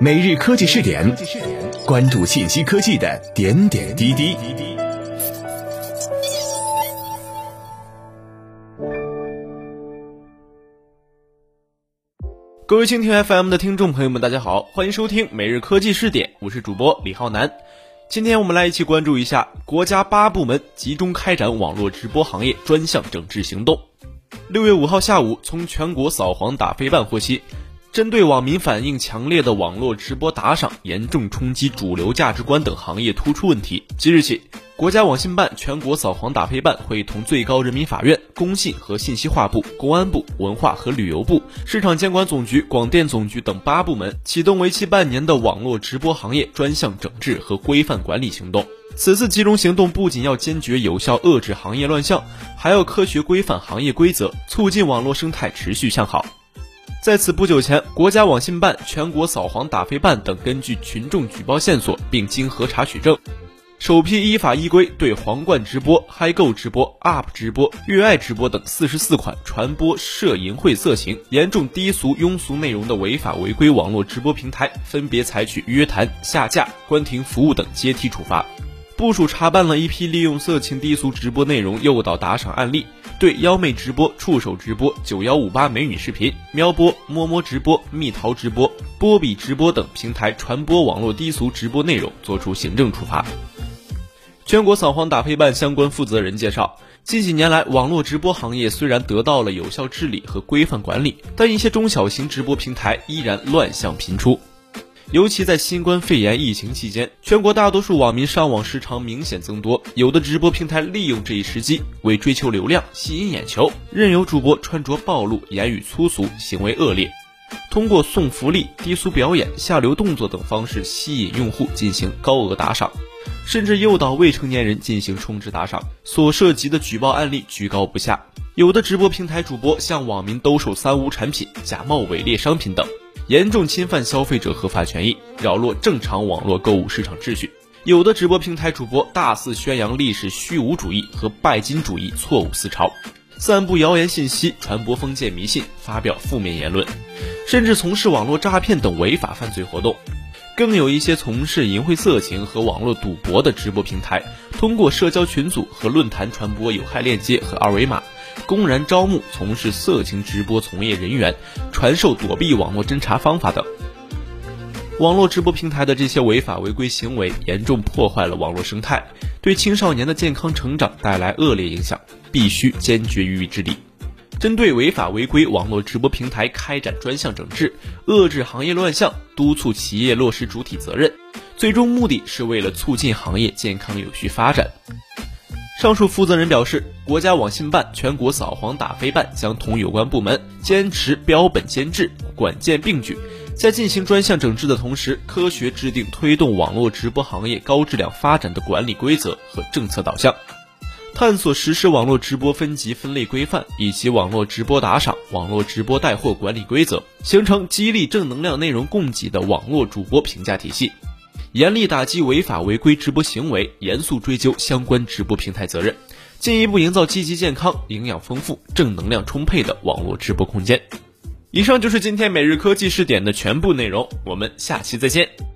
每日科技试点，关注信息科技的点点滴滴。各位蜻蜓 FM 的听众朋友们，大家好，欢迎收听每日科技试点，我是主播李浩南。今天我们来一起关注一下国家八部门集中开展网络直播行业专项整治行动。六月五号下午，从全国扫黄打非办获悉。针对网民反映强烈的网络直播打赏严重冲击主流价值观等行业突出问题，即日起，国家网信办全国扫黄打非办会同最高人民法院、工信和信息化部、公安部、文化和旅游部、市场监管总局、广电总局等八部门启动为期半年的网络直播行业专项整治和规范管理行动。此次集中行动不仅要坚决有效遏制行业乱象，还要科学规范行业规则，促进网络生态持续向好。在此不久前，国家网信办、全国扫黄打非办等根据群众举报线索，并经核查取证，首批依法依规对皇冠直播、嗨购直播、UP 直播、悦爱直播等四十四款传播涉淫秽色情、严重低俗庸俗内容的违法违规网络直播平台，分别采取约谈、下架、关停服务等阶梯处罚。部署查办了一批利用色情低俗直播内容诱导打赏案例，对妖媚直播、触手直播、九幺五八美女视频、喵播、摸摸直播、蜜桃直播、波比直播等平台传播网络低俗直播内容作出行政处罚。全国扫黄打非办相关负责人介绍，近几年来，网络直播行业虽然得到了有效治理和规范管理，但一些中小型直播平台依然乱象频出。尤其在新冠肺炎疫情期间，全国大多数网民上网时长明显增多，有的直播平台利用这一时机，为追求流量、吸引眼球，任由主播穿着暴露、言语粗俗、行为恶劣，通过送福利、低俗表演、下流动作等方式吸引用户进行高额打赏，甚至诱导未成年人进行充值打赏，所涉及的举报案例居高不下。有的直播平台主播向网民兜售三无产品、假冒伪劣商品等。严重侵犯消费者合法权益，扰乱正常网络购物市场秩序。有的直播平台主播大肆宣扬历史虚无主义和拜金主义错误思潮，散布谣言信息，传播封建迷信，发表负面言论，甚至从事网络诈骗等违法犯罪活动。更有一些从事淫秽色情和网络赌博的直播平台，通过社交群组和论坛传播有害链接和二维码。公然招募从事色情直播从业人员，传授躲避网络侦查方法等。网络直播平台的这些违法违规行为，严重破坏了网络生态，对青少年的健康成长带来恶劣影响，必须坚决予以治理。针对违法违规网络直播平台开展专项整治，遏制行业乱象，督促企业落实主体责任，最终目的是为了促进行业健康有序发展。上述负责人表示，国家网信办全国扫黄打非办将同有关部门坚持标本兼治、管件并举，在进行专项整治的同时，科学制定推动网络直播行业高质量发展的管理规则和政策导向，探索实施网络直播分级分类规范以及网络直播打赏、网络直播带货管理规则，形成激励正能量内容供给的网络主播评价体系。严厉打击违法违规直播行为，严肃追究相关直播平台责任，进一步营造积极健康、营养丰富、正能量充沛的网络直播空间。以上就是今天每日科技视点的全部内容，我们下期再见。